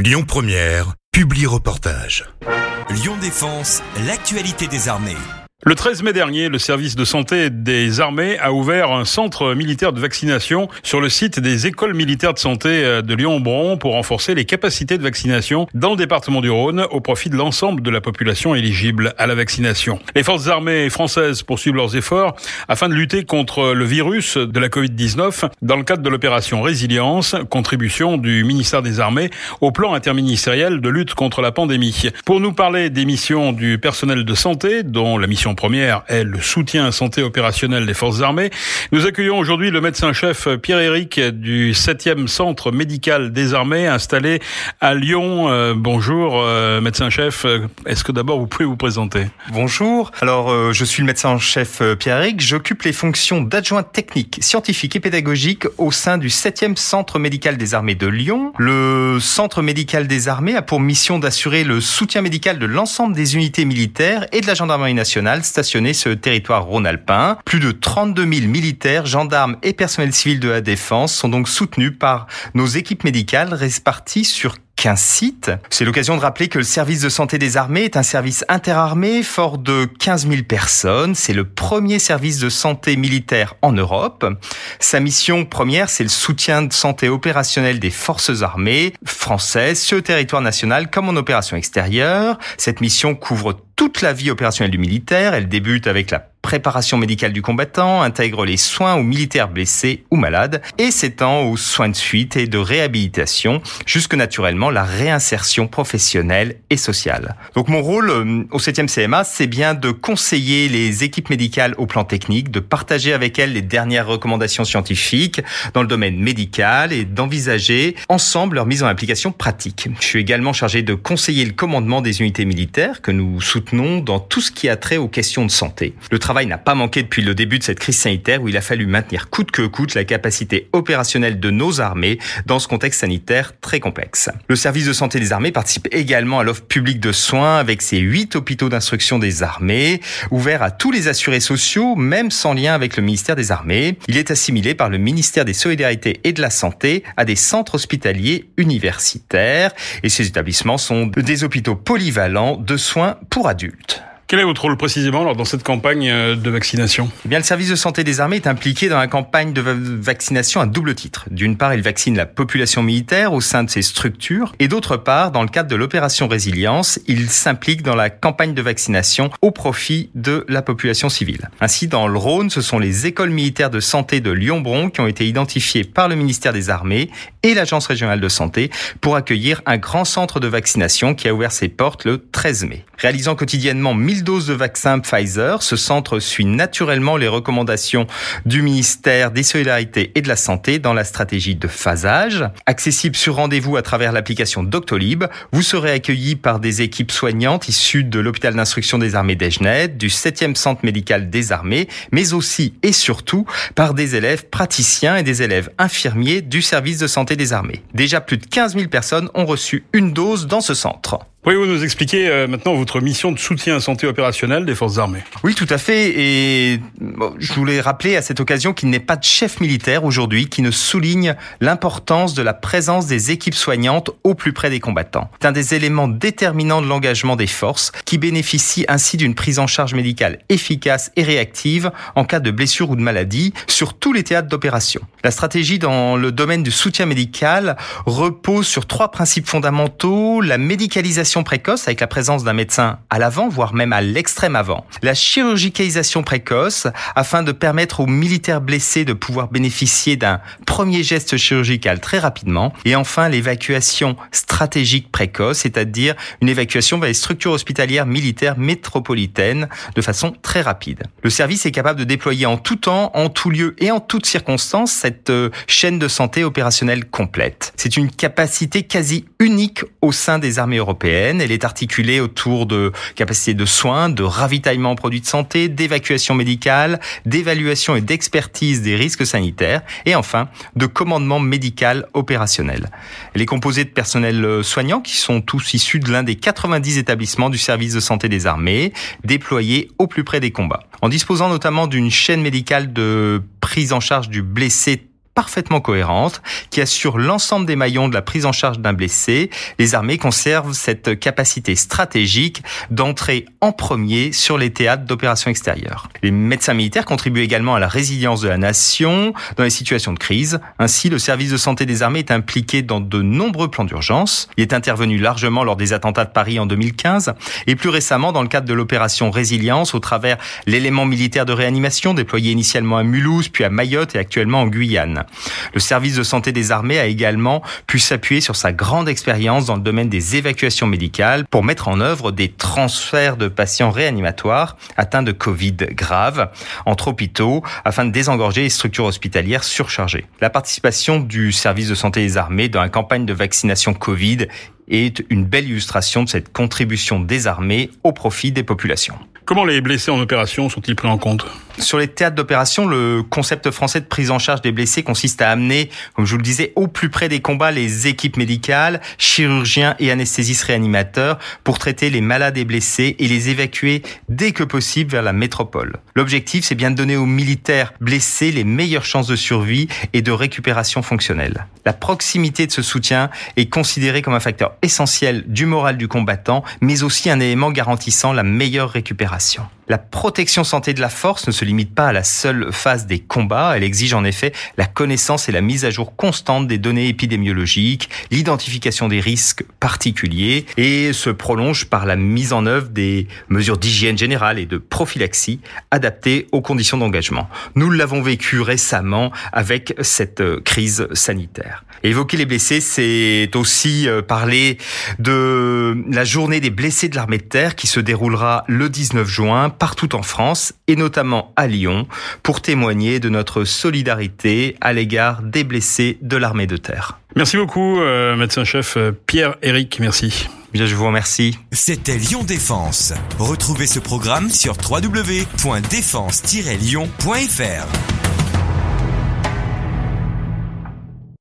Lyon Première, publie reportage. Lyon Défense, l'actualité des armées. Le 13 mai dernier, le service de santé des armées a ouvert un centre militaire de vaccination sur le site des écoles militaires de santé euh, de Lyon-Bron pour renforcer les capacités de vaccination dans le département du Rhône au profit de l'ensemble de la population éligible à la vaccination. Les forces armées françaises poursuivent leurs efforts afin de lutter contre le virus de la Covid-19 dans le cadre de l'opération Résilience, contribution du ministère des Armées au plan interministériel de lutte contre la pandémie. Pour nous parler des missions du personnel de santé, dont la mission première est le soutien santé opérationnel des forces armées. Nous accueillons aujourd'hui le médecin-chef Pierre-Éric du 7e centre médical des armées installé à Lyon. Euh, bonjour euh, médecin-chef, est-ce que d'abord vous pouvez vous présenter? Bonjour, alors euh, je suis le médecin-chef Pierre-Éric, j'occupe les fonctions d'adjoint technique, scientifique et pédagogique au sein du 7e centre médical des armées de Lyon. Le centre médical des armées a pour mission d'assurer le soutien médical de l'ensemble des unités militaires et de la gendarmerie nationale stationné sur le territoire rhône-alpin. Plus de 32 000 militaires, gendarmes et personnels civils de la défense sont donc soutenus par nos équipes médicales réparties sur 15 sites. C'est l'occasion de rappeler que le service de santé des armées est un service interarmé fort de 15 000 personnes. C'est le premier service de santé militaire en Europe. Sa mission première, c'est le soutien de santé opérationnelle des forces armées françaises sur le territoire national comme en opération extérieure. Cette mission couvre toute la vie opérationnelle du militaire. Elle débute avec la préparation médicale du combattant, intègre les soins aux militaires blessés ou malades et s'étend aux soins de suite et de réhabilitation, jusque naturellement la réinsertion professionnelle et sociale. Donc mon rôle euh, au 7e CMA, c'est bien de conseiller les équipes médicales au plan technique, de partager avec elles les dernières recommandations scientifiques dans le domaine médical et d'envisager ensemble leur mise en application pratique. Je suis également chargé de conseiller le commandement des unités militaires que nous soutenons dans tout ce qui a trait aux questions de santé. Le travail n'a pas manqué depuis le début de cette crise sanitaire où il a fallu maintenir coûte que coûte la capacité opérationnelle de nos armées dans ce contexte sanitaire très complexe. Le service de santé des armées participe également à l'offre publique de soins avec ses huit hôpitaux d'instruction des armées, ouverts à tous les assurés sociaux, même sans lien avec le ministère des Armées. Il est assimilé par le ministère des Solidarités et de la Santé à des centres hospitaliers universitaires et ces établissements sont des hôpitaux polyvalents de soins pour adultes. adultes. Quel est votre rôle précisément alors, dans cette campagne euh, de vaccination? Eh bien, Le service de santé des armées est impliqué dans la campagne de vaccination à double titre. D'une part, il vaccine la population militaire au sein de ses structures et d'autre part, dans le cadre de l'opération Résilience, il s'implique dans la campagne de vaccination au profit de la population civile. Ainsi, dans le Rhône, ce sont les écoles militaires de santé de Lyon-Bron qui ont été identifiées par le ministère des Armées et l'Agence régionale de santé pour accueillir un grand centre de vaccination qui a ouvert ses portes le 13 mai. Réalisant quotidiennement 1000 doses de vaccin Pfizer. Ce centre suit naturellement les recommandations du ministère des Solidarités et de la Santé dans la stratégie de phasage. Accessible sur rendez-vous à travers l'application Doctolib, vous serez accueilli par des équipes soignantes issues de l'hôpital d'instruction des armées d'Ejnet, du 7e centre médical des armées, mais aussi et surtout par des élèves praticiens et des élèves infirmiers du service de santé des armées. Déjà plus de 15 000 personnes ont reçu une dose dans ce centre. Pouvez-vous nous expliquer euh, maintenant votre mission de soutien à santé opérationnelle des forces armées? Oui, tout à fait. Et je voulais rappeler à cette occasion qu'il n'est pas de chef militaire aujourd'hui qui ne souligne l'importance de la présence des équipes soignantes au plus près des combattants. C'est un des éléments déterminants de l'engagement des forces qui bénéficient ainsi d'une prise en charge médicale efficace et réactive en cas de blessure ou de maladie sur tous les théâtres d'opération. La stratégie dans le domaine du soutien médical repose sur trois principes fondamentaux. La médicalisation précoce avec la présence d'un médecin à l'avant, voire même à l'extrême avant. La chirurgicalisation précoce afin de permettre aux militaires blessés de pouvoir bénéficier d'un premier geste chirurgical très rapidement. Et enfin, l'évacuation stratégique précoce, c'est-à-dire une évacuation vers les structures hospitalières militaires métropolitaines de façon très rapide. Le service est capable de déployer en tout temps, en tout lieu et en toutes circonstances cette euh, chaîne de santé opérationnelle complète. C'est une capacité quasi unique au sein des armées européennes elle est articulée autour de capacités de soins, de ravitaillement en produits de santé, d'évacuation médicale, d'évaluation et d'expertise des risques sanitaires et enfin de commandement médical opérationnel. Elle est composée de personnels soignants qui sont tous issus de l'un des 90 établissements du service de santé des armées déployés au plus près des combats. En disposant notamment d'une chaîne médicale de prise en charge du blessé parfaitement cohérente qui assure l'ensemble des maillons de la prise en charge d'un blessé. Les armées conservent cette capacité stratégique d'entrer en premier sur les théâtres d'opérations extérieures. Les médecins militaires contribuent également à la résilience de la nation dans les situations de crise. Ainsi, le service de santé des armées est impliqué dans de nombreux plans d'urgence. Il est intervenu largement lors des attentats de Paris en 2015 et plus récemment dans le cadre de l'opération Résilience au travers l'élément militaire de réanimation déployé initialement à Mulhouse puis à Mayotte et actuellement en Guyane. Le service de santé des armées a également pu s'appuyer sur sa grande expérience dans le domaine des évacuations médicales pour mettre en œuvre des transferts de patients réanimatoires atteints de Covid grave entre hôpitaux afin de désengorger les structures hospitalières surchargées. La participation du service de santé des armées dans la campagne de vaccination Covid est une belle illustration de cette contribution des armées au profit des populations. Comment les blessés en opération sont-ils pris en compte? Sur les théâtres d'opération, le concept français de prise en charge des blessés consiste à amener, comme je vous le disais, au plus près des combats les équipes médicales, chirurgiens et anesthésistes réanimateurs pour traiter les malades et blessés et les évacuer dès que possible vers la métropole. L'objectif, c'est bien de donner aux militaires blessés les meilleures chances de survie et de récupération fonctionnelle. La proximité de ce soutien est considérée comme un facteur essentiel du moral du combattant, mais aussi un élément garantissant la meilleure récupération. La protection santé de la force ne se limite pas à la seule phase des combats, elle exige en effet la connaissance et la mise à jour constante des données épidémiologiques, l'identification des risques particuliers et se prolonge par la mise en œuvre des mesures d'hygiène générale et de prophylaxie adaptées aux conditions d'engagement. Nous l'avons vécu récemment avec cette crise sanitaire. Évoquer les blessés, c'est aussi euh, parler de la journée des blessés de l'armée de terre qui se déroulera le 19 juin partout en France et notamment à Lyon pour témoigner de notre solidarité à l'égard des blessés de l'armée de terre. Merci beaucoup, euh, médecin-chef euh, Pierre-Éric. Merci. Bien, je vous remercie. C'était Lyon Défense. Retrouvez ce programme sur www.défense-lyon.fr.